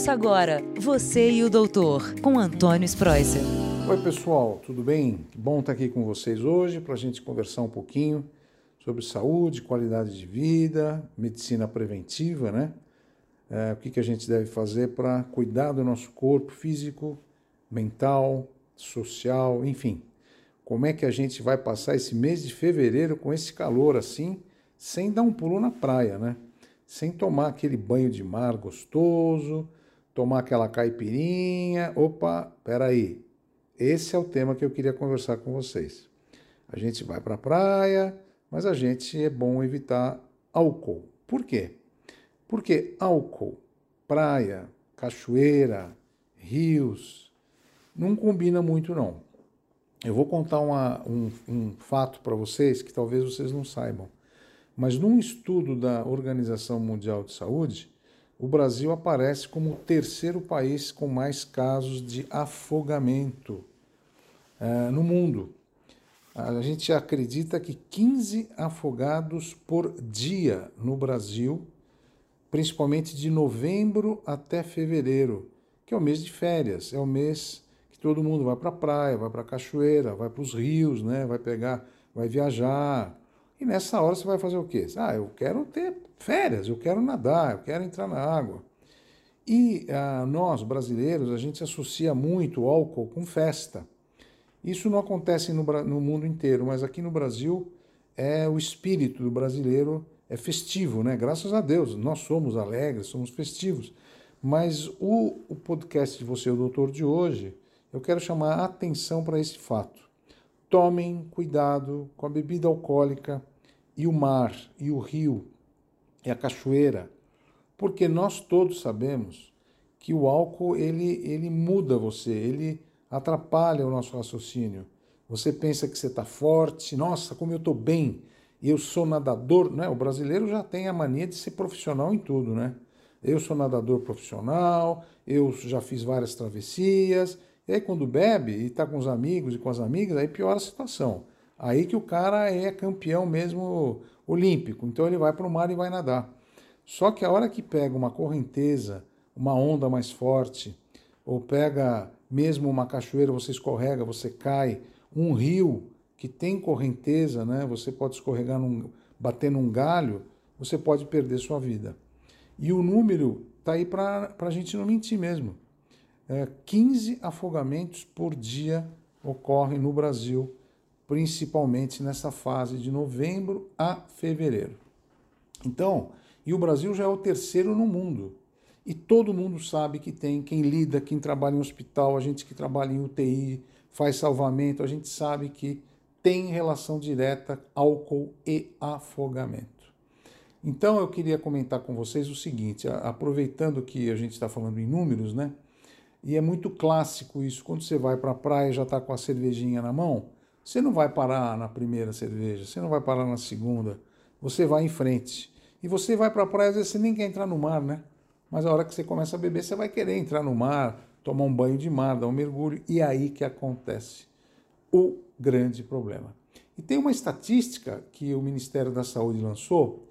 Ouça agora Você e o Doutor, com Antônio Spreuser. Oi, pessoal, tudo bem? Bom estar aqui com vocês hoje para a gente conversar um pouquinho sobre saúde, qualidade de vida, medicina preventiva, né? É, o que, que a gente deve fazer para cuidar do nosso corpo físico, mental, social, enfim. Como é que a gente vai passar esse mês de fevereiro com esse calor assim, sem dar um pulo na praia, né? Sem tomar aquele banho de mar gostoso, tomar aquela caipirinha. Opa, peraí. Esse é o tema que eu queria conversar com vocês. A gente vai para a praia, mas a gente é bom evitar álcool. Por quê? Porque álcool, praia, cachoeira, rios, não combina muito não. Eu vou contar uma, um, um fato para vocês que talvez vocês não saibam. Mas num estudo da Organização Mundial de Saúde, o Brasil aparece como o terceiro país com mais casos de afogamento uh, no mundo. A gente acredita que 15 afogados por dia no Brasil, principalmente de novembro até fevereiro, que é o mês de férias, é o mês que todo mundo vai para a praia, vai para a cachoeira, vai para os rios, né? vai pegar, vai viajar, e nessa hora você vai fazer o quê? Ah, eu quero ter férias, eu quero nadar, eu quero entrar na água. E ah, nós, brasileiros, a gente associa muito o álcool com festa. Isso não acontece no, no mundo inteiro, mas aqui no Brasil é o espírito do brasileiro é festivo, né? Graças a Deus, nós somos alegres, somos festivos. Mas o, o podcast de Você, o Doutor de hoje, eu quero chamar a atenção para esse fato. Tomem cuidado com a bebida alcoólica e o mar, e o rio, e a cachoeira, porque nós todos sabemos que o álcool ele, ele muda você, ele atrapalha o nosso raciocínio. Você pensa que você está forte, nossa, como eu estou bem, eu sou nadador, né? O brasileiro já tem a mania de ser profissional em tudo, né? Eu sou nadador profissional, eu já fiz várias travessias, e aí quando bebe e está com os amigos e com as amigas, aí piora a situação. Aí que o cara é campeão mesmo olímpico. Então ele vai para o mar e vai nadar. Só que a hora que pega uma correnteza, uma onda mais forte, ou pega mesmo uma cachoeira, você escorrega, você cai, um rio que tem correnteza, né? Você pode escorregar, num, bater num galho, você pode perder sua vida. E o número está aí para a gente não mentir mesmo. É, 15 afogamentos por dia ocorrem no Brasil principalmente nessa fase de novembro a fevereiro. Então, e o Brasil já é o terceiro no mundo. E todo mundo sabe que tem quem lida, quem trabalha em hospital, a gente que trabalha em UTI, faz salvamento, a gente sabe que tem relação direta álcool e afogamento. Então eu queria comentar com vocês o seguinte, aproveitando que a gente está falando em números, né? E é muito clássico isso, quando você vai para a praia já está com a cervejinha na mão, você não vai parar na primeira cerveja, você não vai parar na segunda, você vai em frente. E você vai para a praia, às vezes você nem quer entrar no mar, né? Mas a hora que você começa a beber, você vai querer entrar no mar, tomar um banho de mar, dar um mergulho, e é aí que acontece o grande problema. E tem uma estatística que o Ministério da Saúde lançou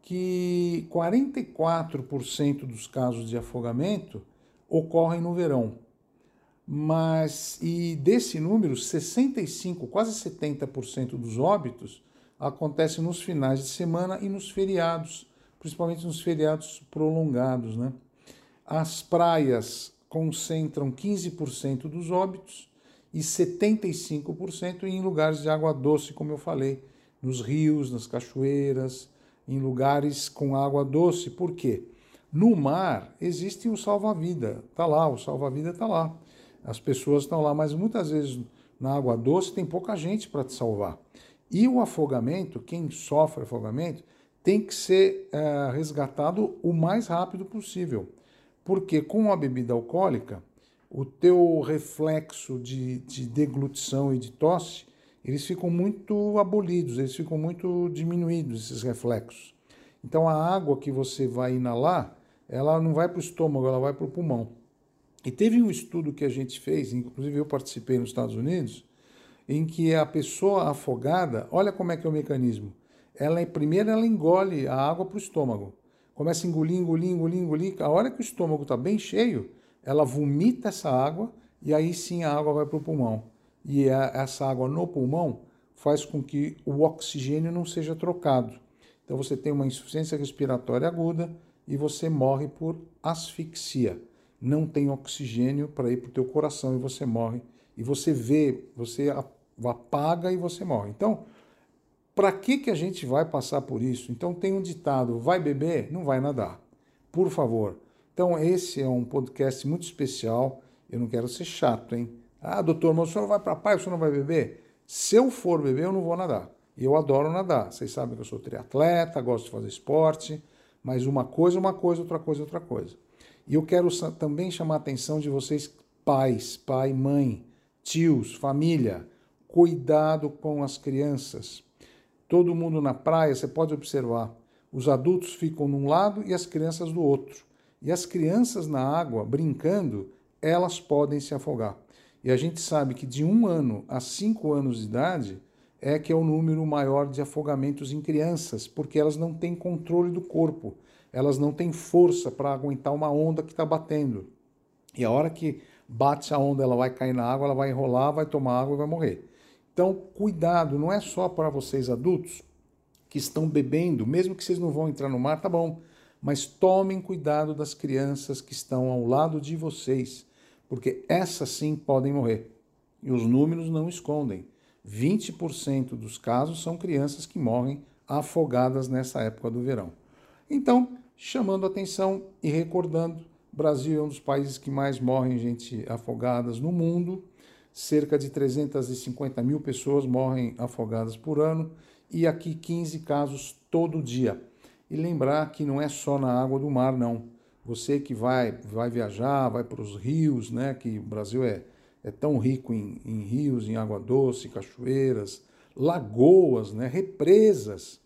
que 44% dos casos de afogamento ocorrem no verão. Mas, e desse número, 65, quase 70% dos óbitos acontecem nos finais de semana e nos feriados, principalmente nos feriados prolongados. Né? As praias concentram 15% dos óbitos e 75% em lugares de água doce, como eu falei, nos rios, nas cachoeiras, em lugares com água doce. Por quê? No mar existe o salva-vida, está lá, o salva-vida está lá as pessoas estão lá, mas muitas vezes na água doce tem pouca gente para te salvar. E o afogamento, quem sofre afogamento, tem que ser é, resgatado o mais rápido possível. Porque com a bebida alcoólica, o teu reflexo de, de deglutição e de tosse, eles ficam muito abolidos, eles ficam muito diminuídos, esses reflexos. Então a água que você vai inalar, ela não vai para o estômago, ela vai para o pulmão. E teve um estudo que a gente fez, inclusive eu participei nos Estados Unidos, em que a pessoa afogada, olha como é que é o mecanismo. Ela primeiro ela engole a água para o estômago. começa a engolir, engolir, engolir, engolir. A hora que o estômago está bem cheio, ela vomita essa água e aí sim a água vai para o pulmão. E a, essa água no pulmão faz com que o oxigênio não seja trocado. Então você tem uma insuficiência respiratória aguda e você morre por asfixia. Não tem oxigênio para ir para o teu coração e você morre. E você vê, você apaga e você morre. Então, para que, que a gente vai passar por isso? Então tem um ditado: vai beber, não vai nadar. Por favor. Então esse é um podcast muito especial. Eu não quero ser chato, hein? Ah, doutor, mas o senhor vai para a praia, o senhor não vai beber? Se eu for beber, eu não vou nadar. E eu adoro nadar. Vocês sabem que eu sou triatleta, gosto de fazer esporte, mas uma coisa é uma coisa, outra coisa é outra coisa. E eu quero também chamar a atenção de vocês, pais, pai, mãe, tios, família. Cuidado com as crianças. Todo mundo na praia, você pode observar, os adultos ficam num lado e as crianças do outro. E as crianças na água, brincando, elas podem se afogar. E a gente sabe que de um ano a cinco anos de idade é que é o número maior de afogamentos em crianças, porque elas não têm controle do corpo, elas não têm força para aguentar uma onda que está batendo. E a hora que bate a onda, ela vai cair na água, ela vai enrolar, vai tomar água e vai morrer. Então, cuidado, não é só para vocês adultos que estão bebendo, mesmo que vocês não vão entrar no mar, tá bom, mas tomem cuidado das crianças que estão ao lado de vocês, porque essas sim podem morrer. E os números não escondem. 20% dos casos são crianças que morrem afogadas nessa época do verão. Então, chamando atenção e recordando, Brasil é um dos países que mais morrem gente afogadas no mundo cerca de 350 mil pessoas morrem afogadas por ano e aqui 15 casos todo dia. E lembrar que não é só na água do mar, não. Você que vai, vai viajar, vai para os rios, né? Que o Brasil é, é tão rico em, em rios, em água doce, cachoeiras, lagoas, né? Represas.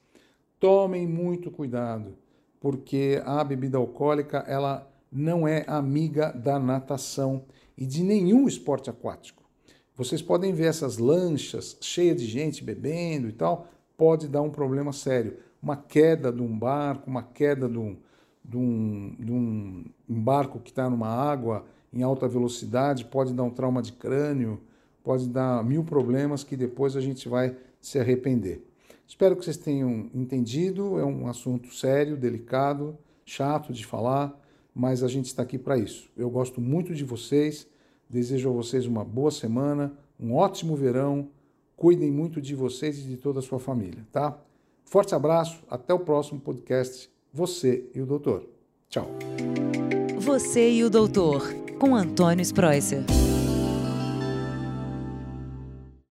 Tomem muito cuidado, porque a bebida alcoólica ela não é amiga da natação e de nenhum esporte aquático. Vocês podem ver essas lanchas cheias de gente bebendo e tal, pode dar um problema sério. Uma queda de um barco, uma queda de um, de um, de um barco que está numa água em alta velocidade, pode dar um trauma de crânio, pode dar mil problemas que depois a gente vai se arrepender. Espero que vocês tenham entendido, é um assunto sério, delicado, chato de falar, mas a gente está aqui para isso. Eu gosto muito de vocês Desejo a vocês uma boa semana, um ótimo verão. Cuidem muito de vocês e de toda a sua família, tá? Forte abraço, até o próximo podcast. Você e o Doutor. Tchau. Você e o Doutor, com Antônio Spreuser.